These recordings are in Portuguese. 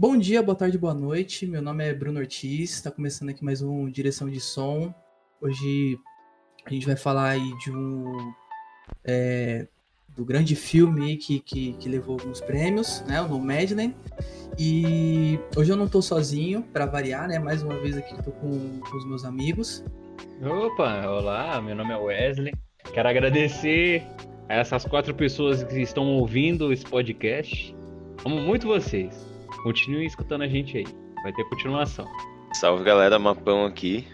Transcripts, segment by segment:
Bom dia, boa tarde, boa noite. Meu nome é Bruno Ortiz, está começando aqui mais um Direção de Som. Hoje a gente vai falar aí de um. É, do grande filme que, que, que, levou alguns prêmios, né? O Nomadland. E hoje eu não estou sozinho, para variar, né? Mais uma vez aqui estou com, com os meus amigos. Opa, olá, meu nome é Wesley. Quero agradecer a essas quatro pessoas que estão ouvindo esse podcast. Amo muito vocês. Continuem escutando a gente aí. Vai ter continuação. Salve galera, Mapão aqui.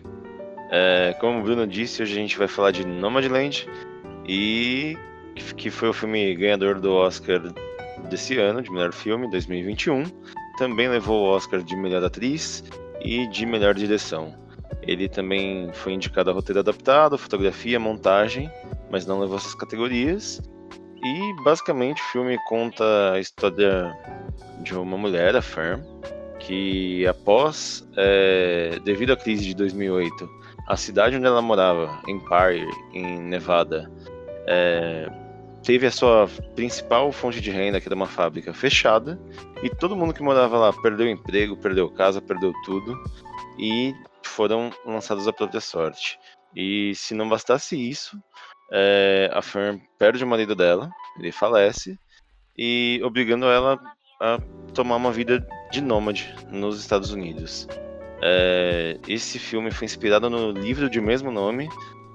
É, como o Bruno disse, hoje a gente vai falar de Nomadland e que foi o filme ganhador do Oscar desse ano, de melhor filme, 2021. Também levou o Oscar de melhor atriz e de melhor direção. Ele também foi indicado a roteiro adaptado, fotografia, montagem, mas não levou essas categorias. E basicamente o filme conta a história de uma mulher, a Fern, que após, é, devido à crise de 2008, a cidade onde ela morava, Empire, em Nevada, é, teve a sua principal fonte de renda, que era uma fábrica, fechada, e todo mundo que morava lá perdeu emprego, perdeu casa, perdeu tudo, e foram lançados à própria sorte. E se não bastasse isso, é, a Fern perde o marido dela, ele falece, e obrigando ela a tomar uma vida de nômade nos Estados Unidos. É, esse filme foi inspirado no livro de mesmo nome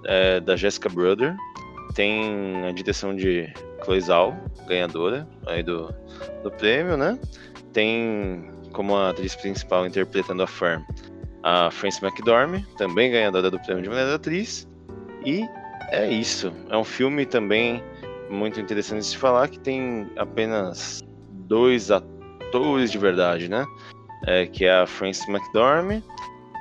é, da Jessica Brother. Tem a direção de Chloe Zhao, ganhadora aí do, do prêmio, né? Tem como atriz principal interpretando a Fern a Frances McDormand, também ganhadora do prêmio de melhor atriz. E é isso. É um filme também muito interessante de se falar que tem apenas dois atores de verdade, né? É, que é a Frances McDormand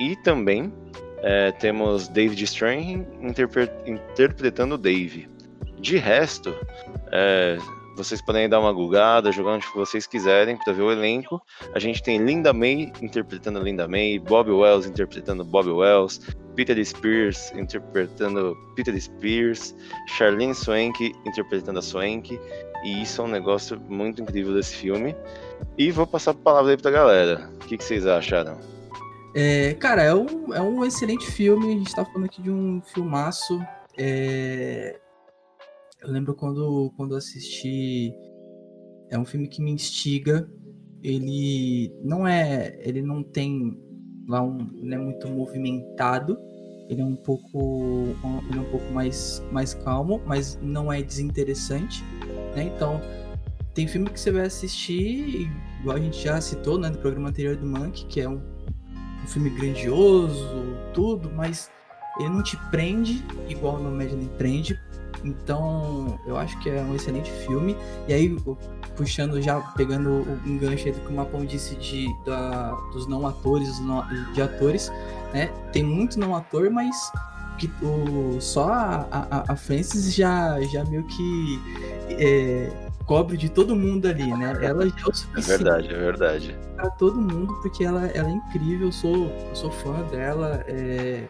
e também é, temos David Strathairn interpre interpretando Dave. De resto, é, vocês podem dar uma googada, jogar onde vocês quiserem para ver o elenco. A gente tem Linda May interpretando Linda May, Bob Wells interpretando Bob Wells, Peter Spears interpretando Peter Spears, Charlene Swank interpretando a Swank. E isso é um negócio muito incrível desse filme. E vou passar a palavra aí pra galera. O que, que vocês acharam? É, cara, é um, é um excelente filme. A gente tá falando aqui de um filmaço. É... Eu lembro quando, quando assisti. É um filme que me instiga. Ele não é. Ele não tem um. Não é muito movimentado. Ele é um pouco. Ele é um pouco mais, mais calmo, mas não é desinteressante. Né? Então, tem filme que você vai assistir, igual a gente já citou né, no programa anterior do Monk, que é um, um filme grandioso, tudo, mas ele não te prende igual o Nomadland prende. Então, eu acho que é um excelente filme. E aí, puxando já, pegando o enganche aí do que o Mapão disse de, da, dos não atores, de atores, né? Tem muito não ator, mas que o, só a, a, a Frances já, já meio que é, cobre de todo mundo ali, né? Ela já é o suficiente. É verdade, é verdade. Pra todo mundo, porque ela, ela é incrível, eu sou, eu sou fã dela. É...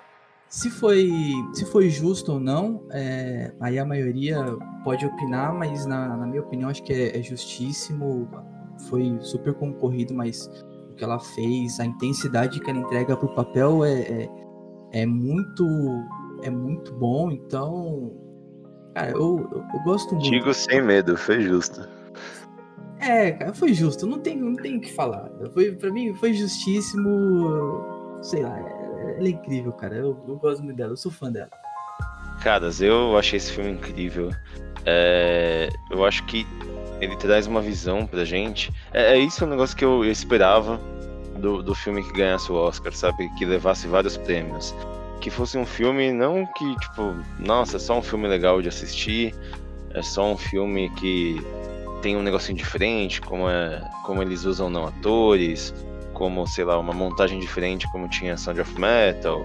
Se foi, se foi justo ou não, é... aí a maioria pode opinar, mas na, na minha opinião acho que é, é justíssimo. Foi super concorrido, mas o que ela fez, a intensidade que ela entrega pro papel é, é, é muito é muito bom, então Cara, eu, eu, eu gosto muito. Digo sem medo, foi justo. É, cara, foi justo, não tem, não tem o que falar. Foi, pra mim, foi justíssimo. Sei lá, ela é incrível, cara. Eu, eu gosto muito dela, eu sou fã dela. Caras, eu achei esse filme incrível. É, eu acho que ele traz uma visão pra gente. É, é isso um negócio que eu, eu esperava do, do filme que ganhasse o Oscar, sabe? Que levasse vários prêmios que fosse um filme não que, tipo, nossa, é só um filme legal de assistir, é só um filme que tem um negocinho diferente, como, é, como eles usam não atores, como, sei lá, uma montagem diferente, como tinha Sound of Metal.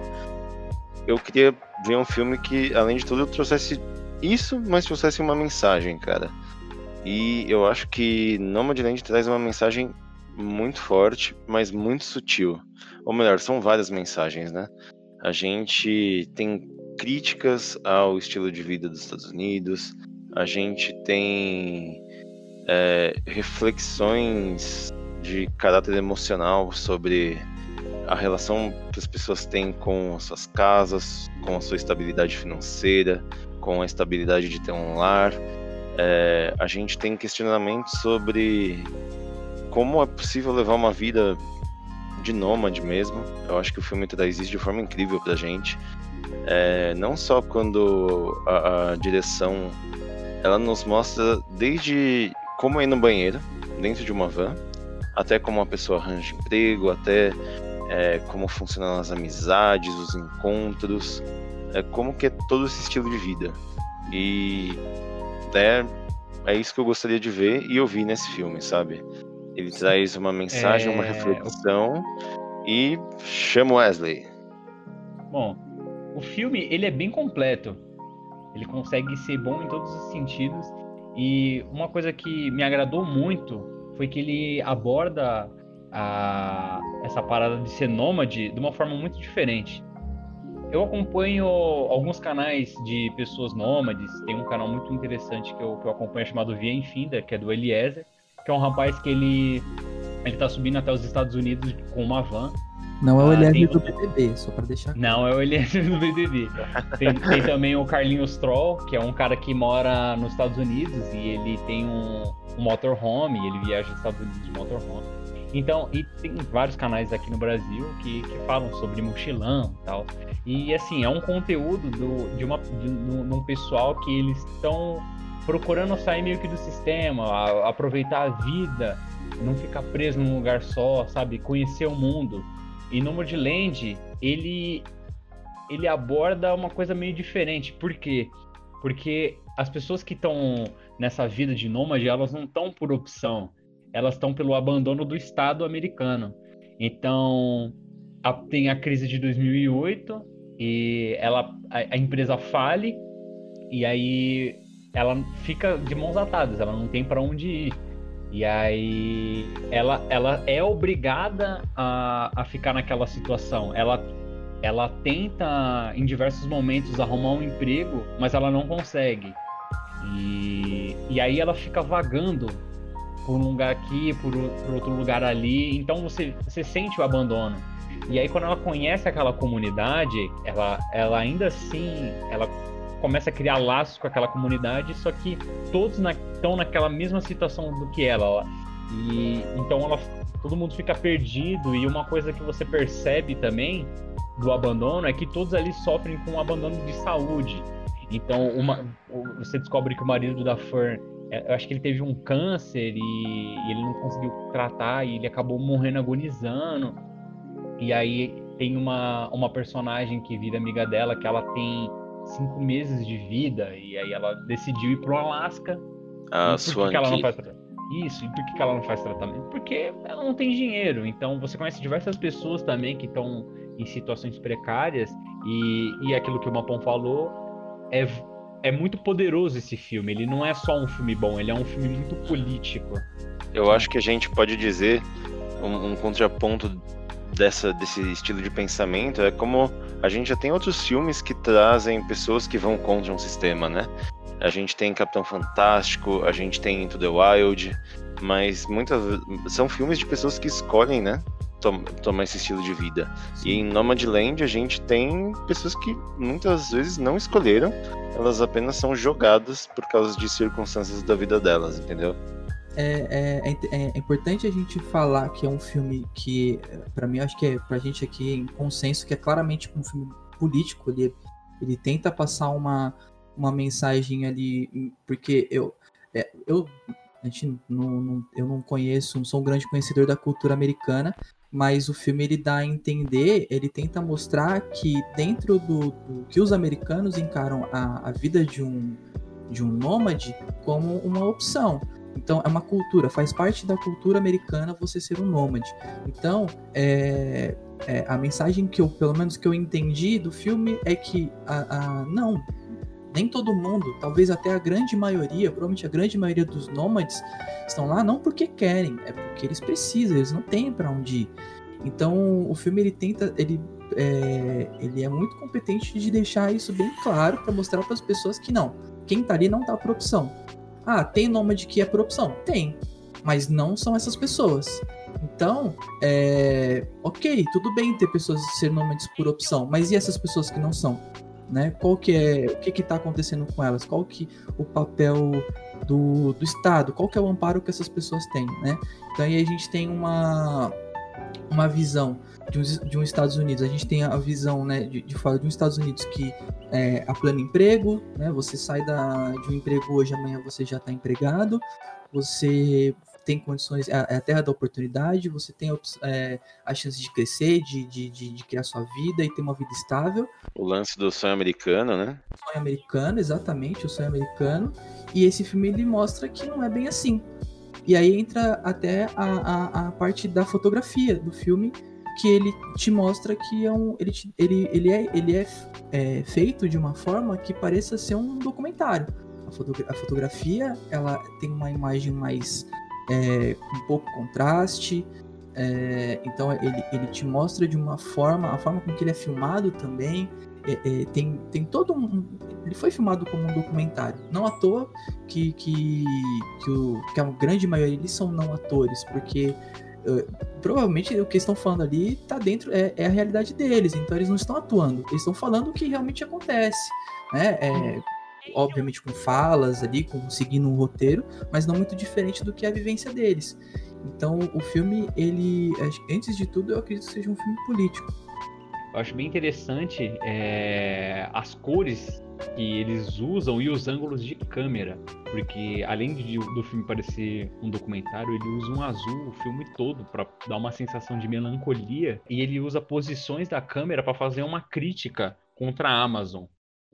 Eu queria ver um filme que, além de tudo, trouxesse isso, mas trouxesse uma mensagem, cara. E eu acho que Nomadland traz uma mensagem muito forte, mas muito sutil. Ou melhor, são várias mensagens, né? A gente tem críticas ao estilo de vida dos Estados Unidos, a gente tem é, reflexões de caráter emocional sobre a relação que as pessoas têm com suas casas, com a sua estabilidade financeira, com a estabilidade de ter um lar. É, a gente tem questionamentos sobre como é possível levar uma vida de nômade mesmo. Eu acho que o filme traz isso de forma incrível pra gente. É, não só quando a, a, direção ela nos mostra desde como ir no banheiro dentro de uma van, até como uma pessoa arranja emprego, até é, como funcionam as amizades, os encontros, é, como que é todo esse estilo de vida. E é, é isso que eu gostaria de ver e ouvir nesse filme, sabe? Ele traz uma mensagem, é... uma reflexão e chama Wesley. Bom, o filme ele é bem completo. Ele consegue ser bom em todos os sentidos. E uma coisa que me agradou muito foi que ele aborda a, essa parada de ser nômade de uma forma muito diferente. Eu acompanho alguns canais de pessoas nômades. Tem um canal muito interessante que eu, que eu acompanho chamado Via Infinda, que é do Eliezer, que é um rapaz que ele ele tá subindo até os Estados Unidos com uma van. Não é o ah, Eliezer do BBB, só para deixar. Não é o Eliezer do BBB. Tem, tem, também o Carlinhos Troll, que é um cara que mora nos Estados Unidos e ele tem um, um motorhome, ele viaja nos Estados Unidos de motorhome. Então, e tem vários canais aqui no Brasil que, que falam sobre mochilão e tal. E assim, é um conteúdo do, de, uma, de, de um pessoal que eles estão procurando sair meio que do sistema, a, aproveitar a vida, não ficar preso num lugar só, sabe? Conhecer o mundo. E no Land, ele ele aborda uma coisa meio diferente. Por quê? Porque as pessoas que estão nessa vida de nômade, elas não estão por opção elas estão pelo abandono do Estado americano. Então, a, tem a crise de 2008 e ela, a, a, empresa fale e aí ela fica de mãos atadas, ela não tem para onde ir. E aí ela, ela é obrigada a, a ficar naquela situação. Ela, ela tenta em diversos momentos arrumar um emprego, mas ela não consegue. E, e aí ela fica vagando por um lugar aqui, por, por outro lugar ali. Então você, você sente o abandono. E aí quando ela conhece aquela comunidade, ela, ela ainda assim, ela começa a criar laços com aquela comunidade, só que todos na, estão naquela mesma situação do que ela. E então ela, todo mundo fica perdido e uma coisa que você percebe também do abandono é que todos ali sofrem com um abandono de saúde. Então uma, você descobre que o marido da Fern é, eu acho que ele teve um câncer e, e, ele não conseguiu tratar e ele acabou morrendo agonizando. E aí tem uma, uma personagem que vira amiga dela que ela tem cinco meses de vida e aí ela decidiu ir pro Alasca. Ah, sua que ela não faz Isso, e por que, que ela não faz tratamento? Porque ela não tem dinheiro. Então você conhece diversas pessoas também que estão em situações precárias e, e aquilo que o Mapão falou é é muito poderoso esse filme. Ele não é só um filme bom, ele é um filme muito político. Eu acho que a gente pode dizer um, um contraponto dessa, desse estilo de pensamento é como a gente já tem outros filmes que trazem pessoas que vão contra um sistema, né? A gente tem Capitão Fantástico, a gente tem Into the Wild, mas muitas são filmes de pessoas que escolhem, né? tomar esse estilo de vida. E em Nomadland a gente tem pessoas que muitas vezes não escolheram, elas apenas são jogadas por causa de circunstâncias da vida delas, entendeu? É, é, é, é importante a gente falar que é um filme que, para mim, acho que é pra gente aqui em consenso, que é claramente um filme político. Ele, ele tenta passar uma, uma mensagem ali, porque eu, é, eu a gente não, não, eu não conheço, não sou um grande conhecedor da cultura americana, mas o filme ele dá a entender, ele tenta mostrar que dentro do, do que os americanos encaram a, a vida de um de um nômade como uma opção. Então é uma cultura, faz parte da cultura americana você ser um nômade. Então é, é, a mensagem que eu, pelo menos que eu entendi do filme é que a, a, não, nem todo mundo, talvez até a grande maioria, provavelmente a grande maioria dos nômades estão lá não porque querem, é porque eles precisam, eles não têm para onde ir. Então o filme ele tenta, ele é, ele é muito competente de deixar isso bem claro para mostrar para as pessoas que não, quem tá ali não tá por opção. Ah, tem nômade que é por opção? Tem, mas não são essas pessoas. Então, é, ok, tudo bem ter pessoas ser nômades por opção, mas e essas pessoas que não são? Né? Qual que é, o que está acontecendo com elas? Qual que o papel do, do Estado? Qual que é o amparo que essas pessoas têm, né? Então aí a gente tem uma, uma visão de um, de um Estados Unidos, a gente tem a visão né, de, de fora de um Estados Unidos que é a plano emprego, né? Você sai da, de um emprego hoje, amanhã você já está empregado, você tem condições, é, é a terra da oportunidade, você tem é, a chance de crescer, de, de, de, de, criar sua vida e ter uma vida estável. O lance do sonho americano, né? O sonho americano, exatamente, o sonho americano. E esse filme ele mostra que não é bem assim. E aí entra até a, a, a parte da fotografia do filme, que ele te mostra que é um, ele, ele, ele, é, ele é, é feito de uma forma que pareça ser um documentário. A, a fotografia ela tem uma imagem mais é, com pouco contraste. É, então ele, ele te mostra de uma forma, a forma com que ele é filmado também. É, é, tem, tem todo um. Ele foi filmado como um documentário. Não à toa que, que, que, o, que a grande maioria eles são não atores, porque provavelmente o que estão falando ali tá dentro, é, é, a realidade deles, então eles não estão atuando, eles estão falando o que realmente acontece. Né? É, obviamente com falas ali, com seguindo um roteiro, mas não muito diferente do que é a vivência deles. Então o filme, ele, antes de tudo, eu acredito que seja um filme político. Eu acho bem interessante é, as cores que eles usam e os ângulos de câmera, porque além de, do filme parecer um documentário, ele usa um azul o filme todo para dar uma sensação de melancolia e ele usa posições da câmera para fazer uma crítica contra a Amazon.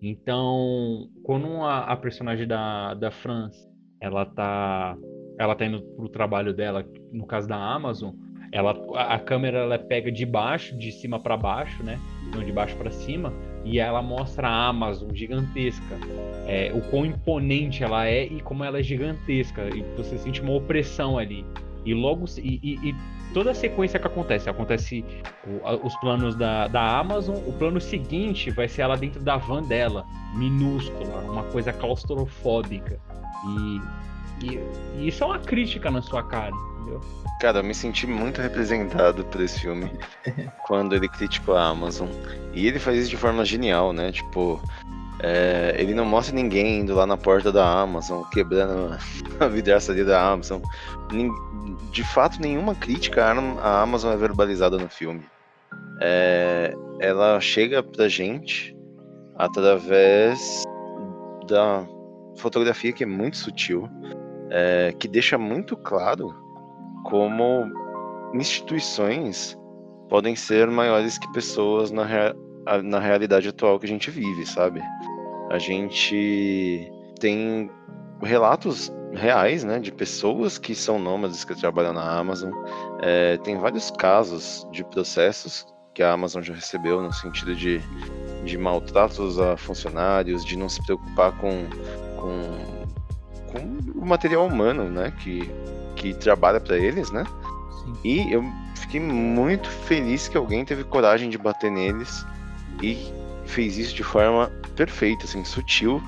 Então, quando a, a personagem da, da France, ela tá, ela tá indo pro trabalho dela, no caso da Amazon, ela, a, câmera ela pega de baixo, de cima para baixo, né? Não de baixo para cima, e ela mostra a Amazon gigantesca, é, o quão imponente ela é e como ela é gigantesca, e você sente uma opressão ali. E logo e, e, e toda a sequência que acontece. Acontece o, os planos da, da Amazon, o plano seguinte vai ser ela dentro da van dela, minúscula, uma coisa claustrofóbica. E, e, e isso é uma crítica na sua cara, entendeu? Cara, eu me senti muito representado por esse filme quando ele criticou a Amazon. E ele faz isso de forma genial, né? Tipo, é, ele não mostra ninguém indo lá na porta da Amazon, quebrando a vidraçaria da Amazon de fato, nenhuma crítica à Amazon é verbalizada no filme. É, ela chega pra gente através da fotografia que é muito sutil, é, que deixa muito claro como instituições podem ser maiores que pessoas na, rea na realidade atual que a gente vive, sabe? A gente tem relatos reais, né, de pessoas que são nômades que trabalham na Amazon. É, tem vários casos de processos que a Amazon já recebeu no sentido de, de maltratos a funcionários, de não se preocupar com, com, com o material humano, né, que, que trabalha para eles, né. Sim. E eu fiquei muito feliz que alguém teve coragem de bater neles e fez isso de forma perfeita, assim, sutil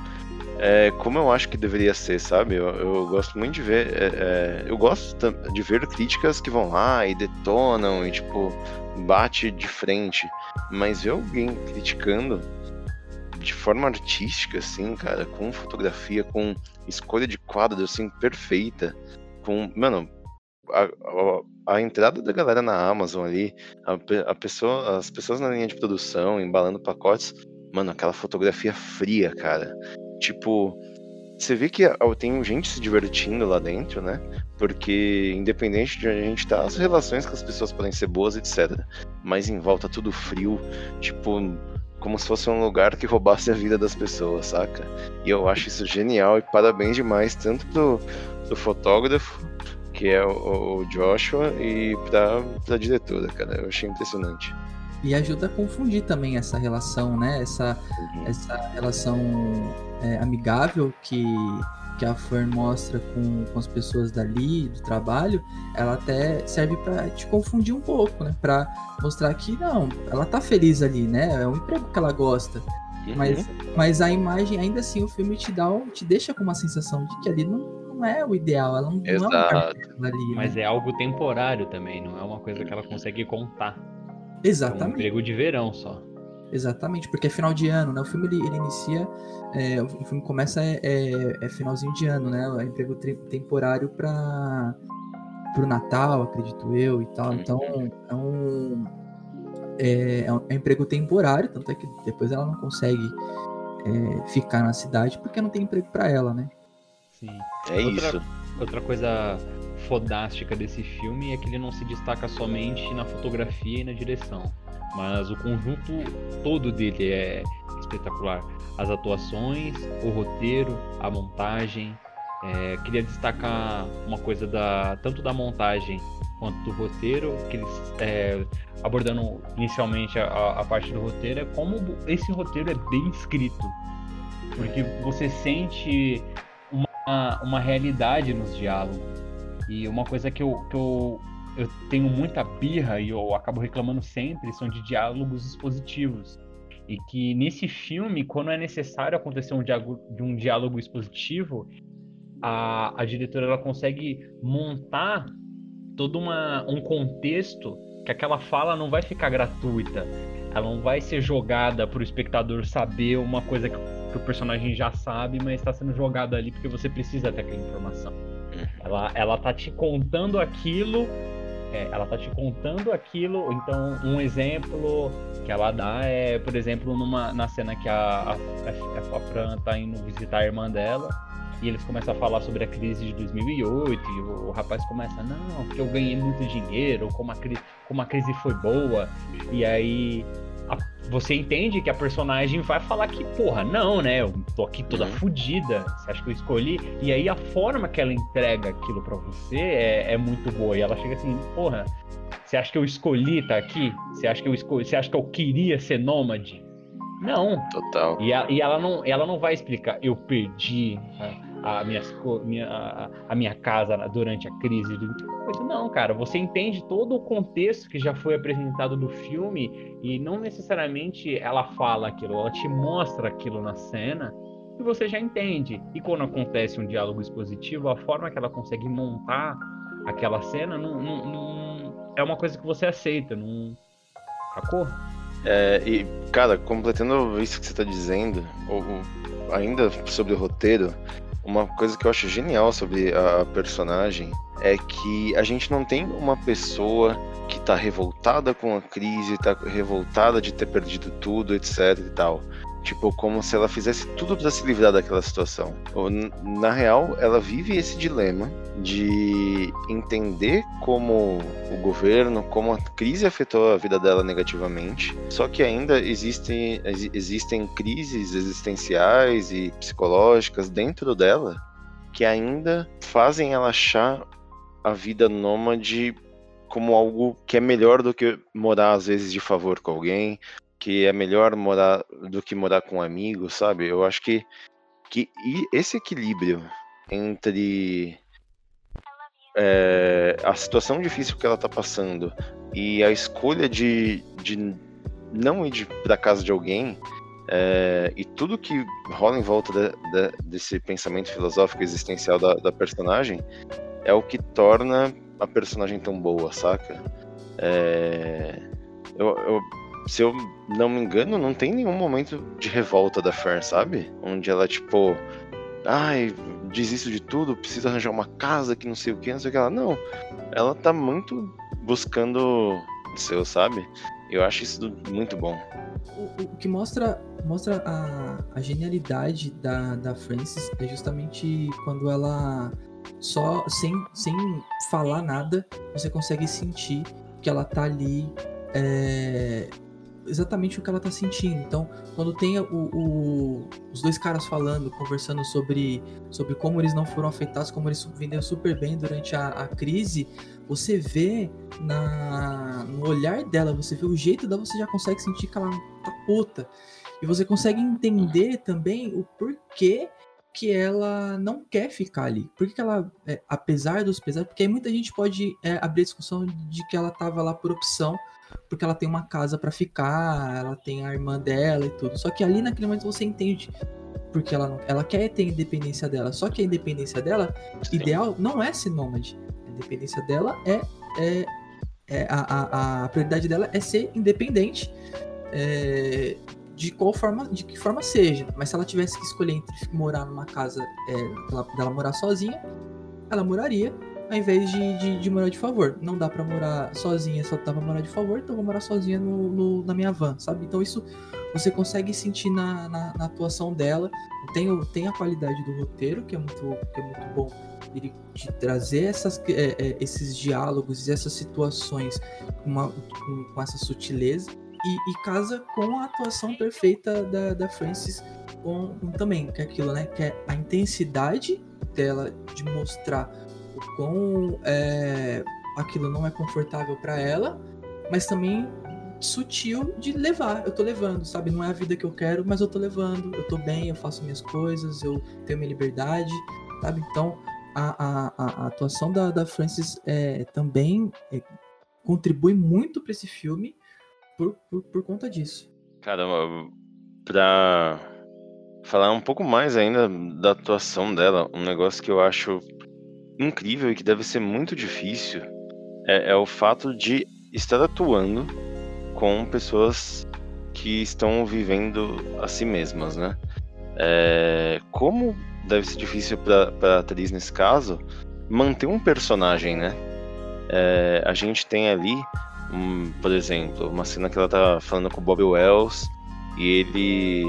é, como eu acho que deveria ser, sabe? Eu, eu gosto muito de ver. É, é, eu gosto de ver críticas que vão lá e detonam e, tipo, bate de frente. Mas ver alguém criticando de forma artística, assim, cara, com fotografia, com escolha de quadros, assim, perfeita. Com. Mano, a, a, a, entrada da galera na Amazon ali, a, a, pessoa, as pessoas na linha de produção, embalando pacotes, mano, aquela fotografia fria, cara tipo, você vê que tem gente se divertindo lá dentro, né? Porque independente de onde a gente tá, as relações com as pessoas podem ser boas, etc. Mas em volta tudo frio, tipo, como se fosse um lugar que roubasse a vida das pessoas, saca? E eu acho isso genial e parabéns demais, tanto pro, pro fotógrafo, que é o, o Joshua, e pra, pra diretora, cara. Eu achei impressionante. E ajuda a confundir também essa relação, né? Essa, uhum. essa relação é, amigável que, que a Fern mostra com, com as pessoas dali, do trabalho, ela até serve para te confundir um pouco, né? Para mostrar que não, ela tá feliz ali, né? É um emprego que ela gosta. Uhum. Mas, mas a imagem, ainda assim, o filme te dá, te deixa com uma sensação de que ali não, não é o ideal, ela não, não é um Exato. ali. né? Mas é algo temporário também, não é uma coisa que ela consegue contar. É um Exatamente. emprego de verão só. Exatamente, porque é final de ano, né? O filme ele, ele inicia, é, o filme começa é, é- é finalzinho de ano, né? É emprego temporário para pro Natal, acredito eu e tal. Então é um é, é um é um emprego temporário, tanto é que depois ela não consegue é, ficar na cidade porque não tem emprego para ela, né? Sim. É Outra- isso. Outra coisa fodástica desse filme é que ele não se destaca somente na fotografia e na direção, mas o conjunto todo dele é espetacular. As atuações, o roteiro, a montagem. É, queria destacar uma coisa da tanto da montagem quanto do roteiro, que eles é, abordando inicialmente a- a, parte do roteiro, é como esse roteiro é bem escrito. Porque você sente uma, uma realidade nos diálogos. E uma coisa que eu, que eu, eu tenho muita birra e eu acabo reclamando sempre são de diálogos expositivos. E que nesse filme, quando é necessário acontecer um diálogo, de um diálogo expositivo, a, a diretora ela consegue montar todo uma, um contexto que aquela fala não vai ficar gratuita. Ela não vai ser jogada para o espectador saber uma coisa que, que o personagem já sabe, mas está sendo jogada ali porque você precisa ter aquela informação. Ela, ela tá te contando aquilo, é, ela tá te contando aquilo. Então, um exemplo que ela dá é, por exemplo, numa, na cena que a, a, a, Fran tá indo visitar a irmã dela. E eles começam a falar sobre a crise de 2008, e o, o rapaz começa, não, porque eu ganhei muito dinheiro, como a, cri como a crise foi boa. E aí você entende que a personagem vai falar que, porra, não, né? Eu tô aqui toda Uhum. fodida. Você acha que eu escolhi? E aí a forma que ela entrega aquilo pra você é, é muito boa. E ela chega assim, porra, você acha que eu escolhi estar aqui? Você acha que eu escolhi? Você acha que eu queria ser nômade? Não. Total. E, a- e ela, não, ela não vai explicar, eu perdi a, a, minha, a, minha casa durante a crise. Não, cara, você entende todo o contexto que já foi apresentado do filme e não necessariamente ela fala aquilo, ela te mostra aquilo na cena e você já entende. E quando acontece um diálogo expositivo, a forma que ela consegue montar aquela cena não, não- não- é uma coisa que você aceita, não. Sacou? É, e, cara, completando isso que você tá dizendo, o- o- ainda sobre o roteiro, uma coisa que eu acho genial sobre a personagem é que a gente não tem uma pessoa que tá revoltada com a crise, tá revoltada de ter perdido tudo, etc e tal. Tipo, como se ela fizesse tudo pra se livrar daquela situação. Na real, ela vive esse dilema de entender como o governo, como a crise afetou a vida dela negativamente. Só que ainda existem, exi- existem crises existenciais e psicológicas dentro dela que ainda fazem ela achar a vida nômade como algo que é melhor do que morar às vezes de favor com alguém, que é melhor morar do que morar com um amigo, sabe? Eu acho que, que esse equilíbrio entre é, a situação difícil que ela tá passando e a escolha de, de não ir de, pra casa de alguém é, e tudo que rola em volta de- de- desse pensamento filosófico existencial da, da personagem é o que torna a personagem tão boa, saca? É, eu, eu- se eu não me engano, não tem nenhum momento de revolta da Fern, sabe? Onde ela, tipo, ai, desisto de tudo, preciso arranjar uma casa que não sei o que, não sei o que. Ela, não, ela tá muito buscando o seu, sabe? Eu acho isso muito bom. O, o que mostra, mostra a, a genialidade da, da Frances é justamente quando ela só sem, sem falar nada, você consegue sentir que ela tá ali é, exatamente o que ela tá sentindo. Então, quando tem o, o- os dois caras falando, conversando sobre, sobre como eles não foram afetados, como eles venderam super bem durante a, a crise, você vê na, no olhar dela, você vê o jeito dela, você já consegue sentir que ela tá puta. E você consegue entender também o porquê que ela não quer ficar ali. Por que ela, é, apesar dos pesares, porque aí muita gente pode é, abrir a discussão de que ela tava lá por opção, porque ela tem uma casa para ficar, ela tem a irmã dela e tudo. Só que ali naquele momento você entende porque ela, não, ela quer ter a independência dela. Só que a independência dela, Sim. ideal, não é ser nômade. A independência dela é. é, é a, a, a prioridade dela é ser independente. é, de qual forma, de que forma seja. Mas se ela tivesse que escolher entre morar numa casa, é, dela, dela morar sozinha, ela moraria ao invés de, de, de morar de favor. Não dá pra morar sozinha, só dá pra morar de favor, então vou morar sozinha no, no- na minha van, sabe? Então isso você consegue sentir na, na, na atuação dela. Tem, tem a qualidade do roteiro, que é muito, que é muito bom. Ele de trazer essas, é, é, esses diálogos e essas situações com, uma- com- com essa sutileza. E, e casa com a atuação perfeita da, da Frances com, com também, que é aquilo, né? Que é a intensidade dela de mostrar quão é, aquilo não é confortável pra ela, mas também sutil de levar. Eu tô levando, sabe? Não é a vida que eu quero, mas eu tô levando. Eu tô bem, eu faço minhas coisas, eu tenho minha liberdade, sabe? Então, a, a, a- atuação da, da Frances é, também é, contribui muito pra esse filme por, por, por conta disso. Caramba, pra falar um pouco mais ainda da atuação dela, um negócio que eu acho incrível e que deve ser muito difícil é, é o fato de estar atuando com pessoas que estão vivendo a si mesmas, né? É, como deve ser difícil para a atriz nesse caso manter um personagem, né? É, a gente tem ali um, por exemplo, uma cena que ela tá falando com o Bob Wells e ele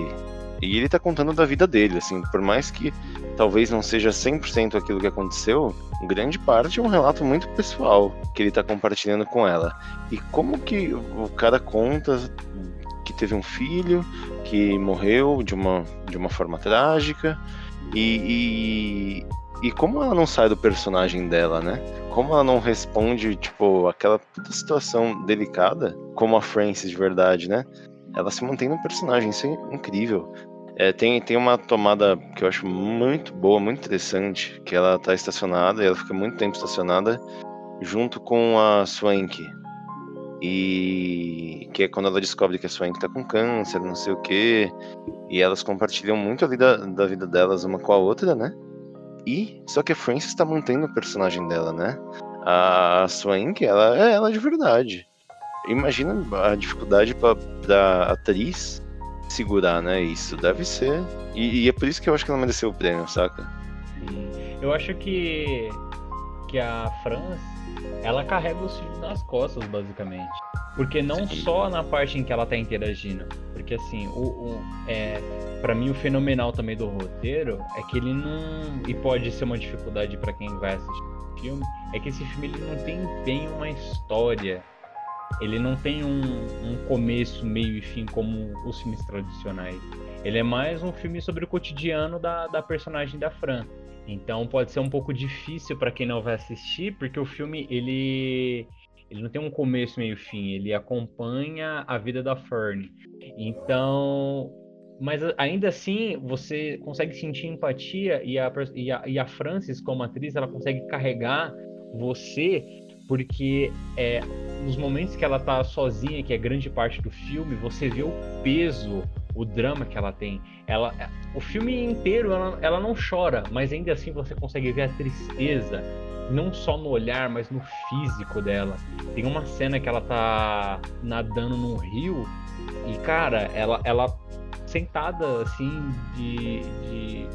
e ele tá contando da vida dele, assim, por mais que talvez não seja 100% aquilo que aconteceu, grande parte é um relato muito pessoal que ele tá compartilhando com ela. E como que o cara conta que teve um filho que morreu de uma, de uma forma trágica e, e, e como ela não sai do personagem dela, né? como ela não responde, tipo, aquela situação delicada, como a Frances de verdade, né? Ela se mantém no personagem, isso é incrível. É, tem, tem uma tomada que eu acho muito boa, muito interessante, que ela tá estacionada e ela fica muito tempo estacionada junto com a Swank. E que é quando ela descobre que a Swank tá com câncer, não sei o quê. E elas compartilham muito ali da, da vida delas uma com a outra, né? E só que a Frances tá mantendo o personagem dela, né? A Swank, ela é ela de verdade. Imagina a dificuldade pra, pra atriz segurar, né? Isso deve ser. E, e é por isso que eu acho que ela mereceu o prêmio, saca? Sim. Eu acho que, que a Franz, ela carrega os filhos nas costas, basicamente. Porque não Sim. só na parte em que ela tá interagindo. Porque assim, o, o, é, para mim o fenomenal também do roteiro é que ele não. E pode ser uma dificuldade pra quem vai assistir o filme, é que esse filme ele não tem bem uma história. Ele não tem um, um começo, meio e fim como os filmes tradicionais. Ele é mais um filme sobre o cotidiano da, da personagem da Fran. Então pode ser um pouco difícil para quem não vai assistir, porque o filme ele ele não tem um começo, meio e fim, ele acompanha a vida da Fern. Então, mas ainda assim você consegue sentir empatia e a, e a, e a Frances como atriz ela consegue carregar você porque é, nos momentos que ela tá sozinha, que é grande parte do filme, você vê o peso, o drama que ela tem. Ela, o filme inteiro ela, ela não chora, mas ainda assim você consegue ver a tristeza, não só no olhar, mas no físico dela. Tem uma cena que ela tá nadando num rio e, cara, ela, ela sentada assim de, de,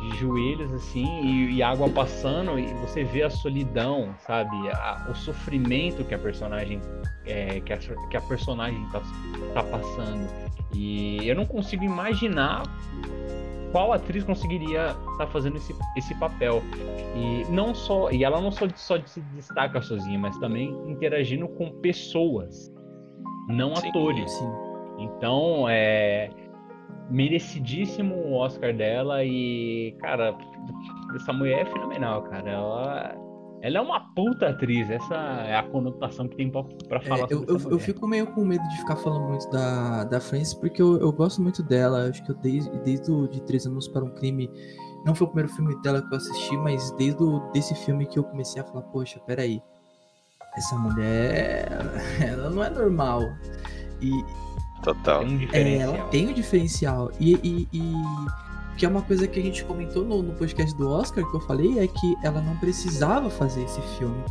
de joelhos assim e, e água passando e você vê a solidão, sabe? A- o sofrimento que a personagem é, que, a, que a personagem tá, tá passando. E eu não consigo imaginar qual atriz conseguiria estar fazendo esse, esse papel. E não só, e ela não só, só se destaca sozinha, mas também interagindo com pessoas, não Sim. atores. Sim. Então, é merecidíssimo o Oscar dela e, cara, essa mulher é fenomenal, cara. Ela, ela é uma puta atriz. Essa é a conotação que tem pra, pra É, falar eu, sobre eu, eu mulher. fico meio com medo de ficar falando muito da, da Frances, porque eu, eu gosto muito dela. Acho que eu desde, desde o, de Três Anos para um Crime, não foi o primeiro filme dela que eu assisti, mas desde o, desse filme que eu comecei a falar, poxa, peraí, essa mulher, ela não é normal. E Total. Tem um é, diferencial. ela tem um diferencial. E, e, e, que é uma coisa que a gente comentou no, no podcast do Oscar, que eu falei, é que ela não precisava fazer esse filme.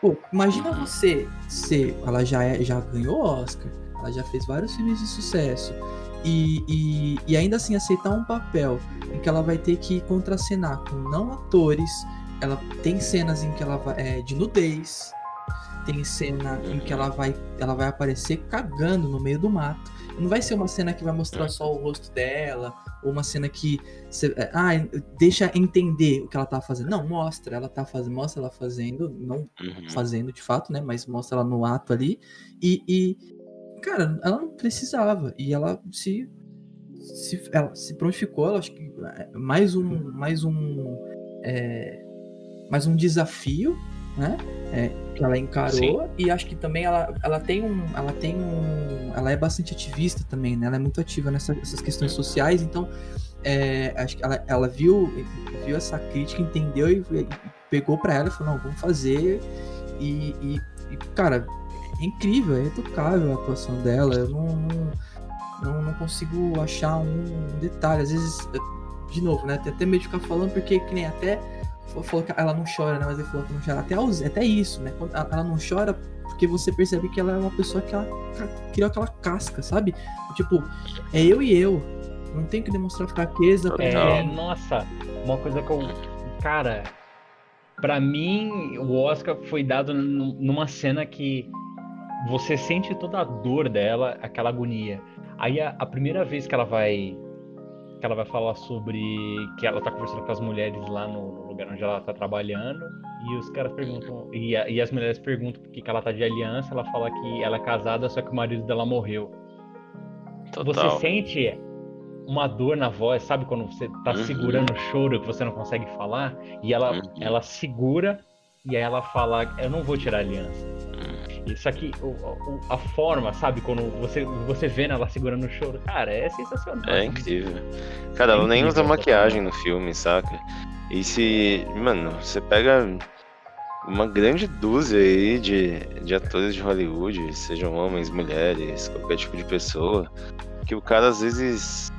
Pô, imagina você ser. Ela já, é, já ganhou Oscar, ela já fez vários filmes de sucesso. E, e, e, ainda assim aceitar um papel em que ela vai ter que contracenar com não atores. Ela tem cenas em que ela vai. É, de nudez. Tem cena em que ela vai, ela vai aparecer cagando no meio do mato. Não vai ser uma cena que vai mostrar só o rosto dela, ou uma cena que você, ah, deixa entender o que ela tá fazendo. Não, mostra, ela tá fazendo, mostra ela fazendo, não uhum. fazendo de fato, né? Mas mostra ela no ato ali. E, e, cara, ela não precisava. E ela se. se ela se prontificou, ela acho que é, mais um. Mais um. É, mais um desafio, né? É, que ela encarou Sim. e acho que também ela, ela tem um ela tem um ela é bastante ativista também né ela é muito ativa nessas questões sociais então é, acho que ela, ela viu viu essa crítica entendeu e, e pegou para ela e falou não vamos fazer e, e, e, cara é incrível é intocável a atuação dela eu não, não, não, não consigo achar um detalhe às vezes de novo né tem até medo de ficar falando porque que nem até falou que ela não chora, né? Mas ele falou que não chora. Até, até isso, né? Ela não chora porque você percebe que ela é uma pessoa que ela criou aquela casca, sabe? Tipo, é eu e eu. Não tem que demonstrar fraqueza pra é, Nossa, uma coisa que eu. Cara, para mim, o Oscar foi dado numa cena que você sente toda a dor dela, aquela agonia. Aí a, a primeira vez que ela vai que ela vai falar sobre que ela tá conversando com as mulheres lá no lugar onde ela tá trabalhando e os caras perguntam e, a, e as mulheres perguntam por que ela tá de aliança, ela fala que ela é casada só que o marido dela morreu. Total. Você sente uma dor na voz, sabe quando você tá uhum. segurando o choro que você não consegue falar e ela uhum. ela segura e aí ela fala, eu não vou tirar a aliança. Isso aqui, o, o, a forma, sabe? Quando você, você vê ela segurando o choro, cara, é sensacional. É incrível. Cara, ela é nem usa maquiagem no filme, saca? E se. Mano, você pega uma grande dúzia aí de, de atores de Hollywood, sejam homens, mulheres, qualquer tipo de pessoa, que o cara às vezes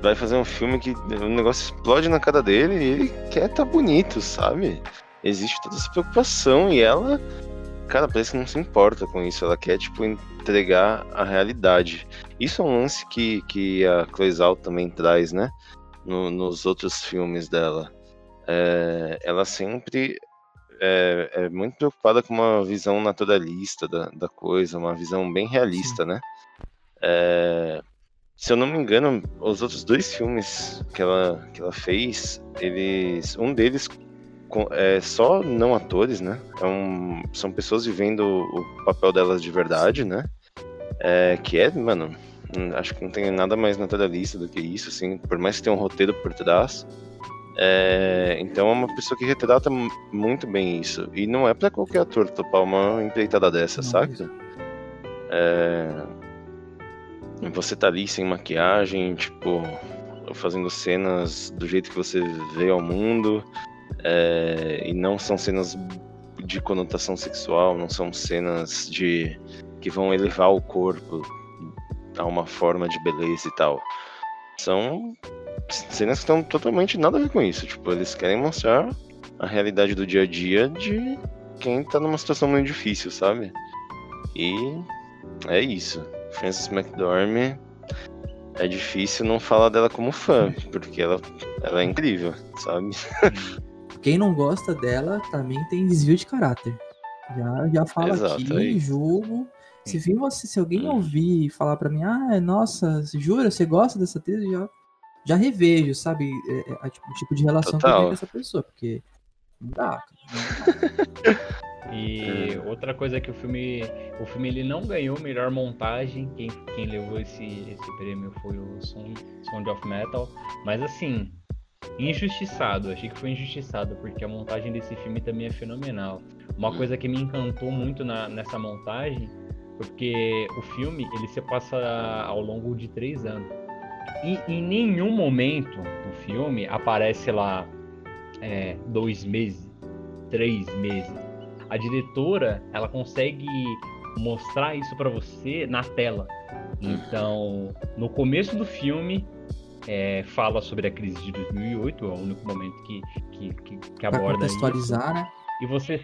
vai fazer um filme que o negócio explode na cara dele e ele quer tá bonito, sabe? Existe toda essa preocupação e ela cara, parece que não se importa com isso. Ela quer, tipo, entregar a realidade. Isso é um lance que, que a Chloe também traz, né? No, nos outros filmes dela. É, ela sempre é, é, muito preocupada com uma visão naturalista da, da coisa, uma visão bem realista, né? É, se eu não me engano, os outros dois filmes que ela, que ela fez, eles, um deles é, só não atores, né? Um, são pessoas vivendo o papel delas de verdade, né? É, que é, mano, acho que não tem nada mais naturalista do que isso, assim, por mais que tenha um roteiro por trás. É, então é uma pessoa que retrata muito bem isso. E não é para qualquer ator topar uma empreitada dessa, não, saca? É, você tá ali sem maquiagem, tipo, fazendo cenas do jeito que você vê ao mundo. É, e não são cenas de conotação sexual, não são cenas de que vão elevar o corpo a uma forma de beleza e tal. São cenas que estão totalmente nada a ver com isso. Tipo, eles querem mostrar a realidade do dia a dia de quem tá numa situação muito difícil, sabe? E é isso. Frances McDormand é difícil não falar dela como fã, porque ela, ela é incrível, sabe? quem não gosta dela também tem desvio de caráter. Já, já fala Exato, aqui, aí. julgo. Se vir você, se alguém hum. ouvir e falar para mim, ah, nossa, jura, você gosta dessa atriz? Já, já revejo, sabe? É, é, tipo, o tipo de relação Total. que eu tenho com essa pessoa, porque não dá. Não dá. E é. outra coisa que o filme, o filme ele não ganhou melhor montagem. Quem, quem levou esse, esse prêmio foi o Sound, Sound of Metal. Mas assim, injustiçado. Achei que foi injustiçado, porque a montagem desse filme também é fenomenal. Uma coisa que me encantou muito na, nessa montagem porque o filme ele se passa ao longo de três anos. E em nenhum momento do filme aparece lá é, dois meses, três meses. A diretora ela consegue mostrar isso para você na tela. Então, no começo do filme é, fala sobre a crise de 2008, é o único momento que, que, que, que aborda Pra contextualizar, isso. né? E você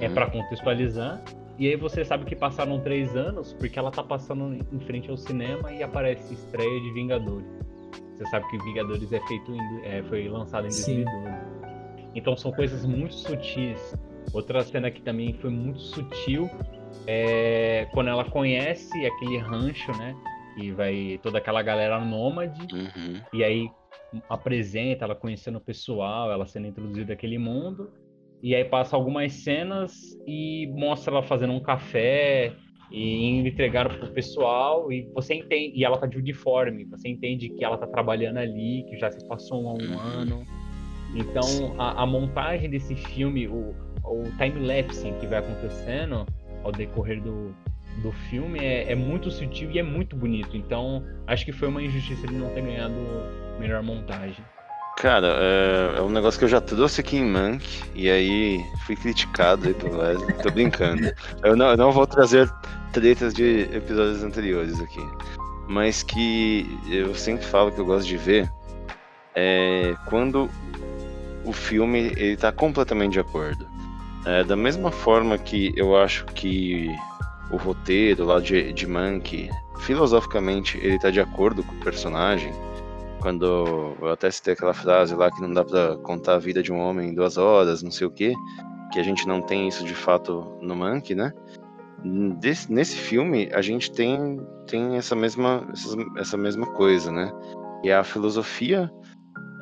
é para contextualizar. E aí você sabe que passaram três anos porque ela tá passando em frente ao cinema e aparece estreia de Vingadores. Você sabe que Vingadores é feito em, é, foi lançado em Sim. 2012. Então são coisas muito sutis. Outra cena que também foi muito sutil é quando ela conhece aquele rancho, né? E vai toda aquela galera nômade. Uhum. E aí apresenta ela conhecendo o pessoal, ela sendo introduzida àquele mundo. E aí passa algumas cenas e mostra ela fazendo um café e indo entregar pro pessoal e você entende, e ela tá de uniforme, você entende que ela tá trabalhando ali, que já se passou um, um ano. Então a, a montagem desse filme, o, o time-lapse que vai acontecendo ao decorrer do, do filme é, é muito sutil e é muito bonito. Então acho que foi uma injustiça ele não ter ganhado melhor montagem. Cara, é, é um negócio que eu já trouxe aqui em Mank, e aí fui criticado aí pelo Wesley. Tô brincando. Eu não, eu não vou trazer tretas de episódios anteriores aqui. Mas que eu sempre falo que eu gosto de ver é quando o filme ele tá completamente de acordo. É, da mesma forma que eu acho que o roteiro lá de, de Mank, filosoficamente, ele tá de acordo com o personagem, quando eu até citei aquela frase lá que não dá pra contar a vida de um homem em duas horas, não sei o que, que a gente não tem isso de fato no Mank, né? Desse, nesse filme a gente tem, tem essa, mesma, essa mesma coisa, né? E a filosofia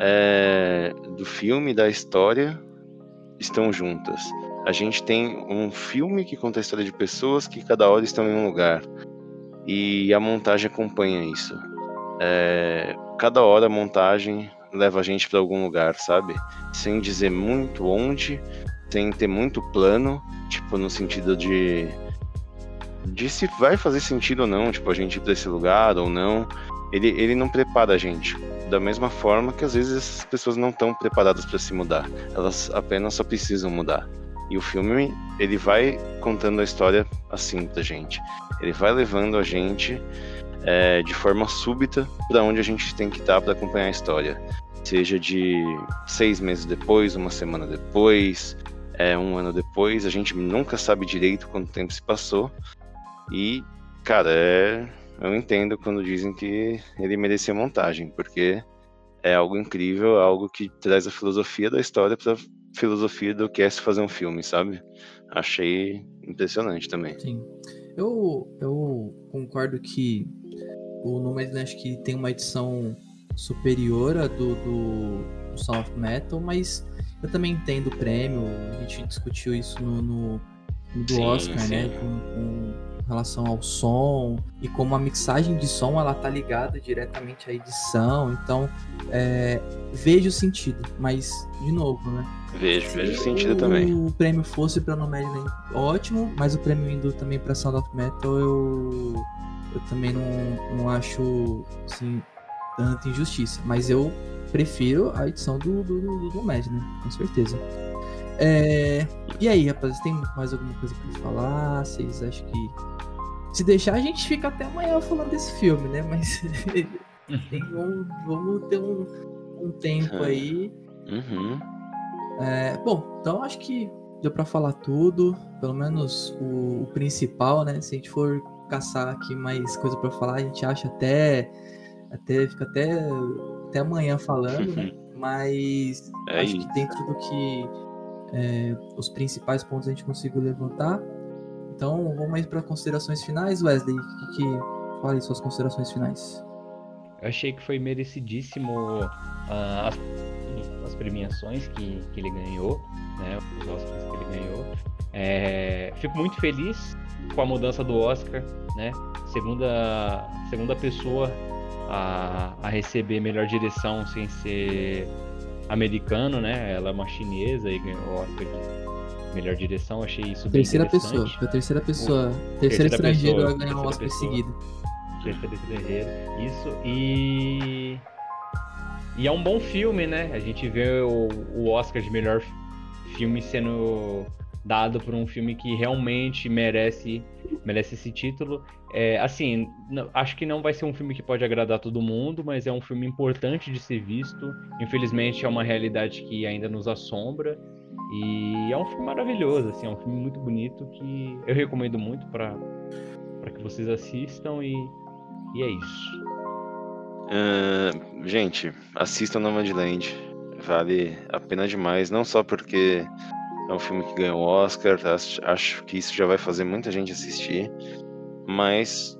é, do filme, da história, estão juntas. A gente tem um filme que conta a história de pessoas que cada hora estão em um lugar. E a montagem acompanha isso. É, cada hora a montagem leva a gente para algum lugar, sabe? Sem dizer muito onde, sem ter muito plano, tipo no sentido de de se vai fazer sentido ou não, tipo a gente ir para esse lugar ou não. Ele, ele não prepara a gente da mesma forma que às vezes essas pessoas não estão preparadas para se mudar. Elas apenas só precisam mudar. E o filme ele vai contando a história assim pra gente. Ele vai levando a gente é, de forma súbita para onde a gente tem que estar para acompanhar a história. Seja de seis meses depois, uma semana depois, é, um ano depois, a gente nunca sabe direito quanto tempo se passou. E, cara, é, eu entendo quando dizem que ele merecia montagem, porque é algo incrível, é algo que traz a filosofia da história para filosofia do que é se fazer um filme, sabe? Achei impressionante também. Sim. Eu, eu concordo que o Nomadland acho que tem uma edição superior à do, do, do Sound of Metal, mas eu também entendo o prêmio, a gente discutiu isso no, no, no do Sim, Oscar, sim. né? Com, com relação ao som e como a mixagem de som ela tá ligada diretamente à edição, então é, vejo o sentido, mas de novo, né? Vejo, vejo Se sentido o, também. o prêmio fosse pra Nomadland, ótimo, mas o prêmio indo também pra Sound of Metal, eu, eu também não, não acho, assim, tanta injustiça. Mas eu prefiro a edição do, do, do, do né? Com certeza. É, e aí, rapaz, tem mais alguma coisa pra falar? Vocês acham que... Se deixar, a gente fica até amanhã falando desse filme, né? Mas tem um- vamos ter um, um tempo aí Uhum. é, bom, então acho que deu pra falar tudo, pelo menos o, o principal, né? Se a gente for caçar aqui mais coisa pra falar, a gente acha até até fica até até amanhã falando, né? Mas É acho isso. que dentro do que é, os principais pontos a gente conseguiu levantar. Então vamos aí para considerações finais, Wesley. Que, que fala aí suas considerações finais? Eu achei que foi merecidíssimo ah, as, as premiações que, que ele ganhou, né? Os Oscars que ele ganhou. É, fico muito feliz com a mudança do Oscar, né? Segunda, segunda pessoa a, a receber melhor direção sem ser americano, né? Ela é uma chinesa e ganhou o Oscar de melhor direção. Achei isso bem Terceira pessoa, foi terceira pessoa, terceira terceira estrangeira a ganhar um terceira Oscar seguido. terceiro estrangeiro. Isso. E. E é um bom filme, né? A gente vê o, o Oscar de melhor filme sendo dado por um filme que realmente merece, merece esse título. É, assim, acho que não vai ser um filme que pode agradar todo mundo, mas é um filme importante de ser visto. Infelizmente é uma realidade que ainda nos assombra. E é um filme maravilhoso, assim, é um filme muito bonito que eu recomendo muito para que vocês assistam e, e é isso. Uh, gente, assistam Nomadland. Vale a pena demais, não só porque é um filme que ganhou o Oscar, acho, que isso já vai fazer muita gente assistir, mas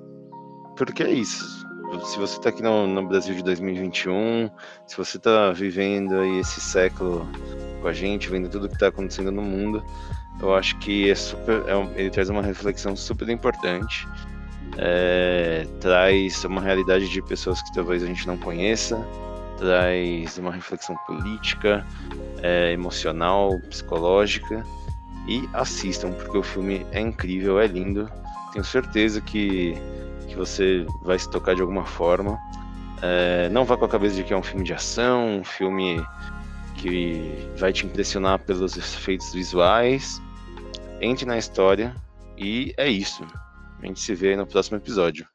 porque é isso. Se você está aqui no, no, Brasil de 2021, se você está vivendo aí esse século com a gente, vendo tudo que está acontecendo no mundo, eu acho que é super, é um, ele traz uma reflexão super importante, é, traz uma realidade de pessoas que talvez a gente não conheça, traz uma reflexão política, é, emocional, psicológica e assistam porque o filme é incrível, é lindo. Tenho certeza que, que você vai se tocar de alguma forma. É, não vá com a cabeça de que é um filme de ação, um filme que vai te impressionar pelos efeitos visuais. Entre na história e é isso. A gente se vê no próximo episódio.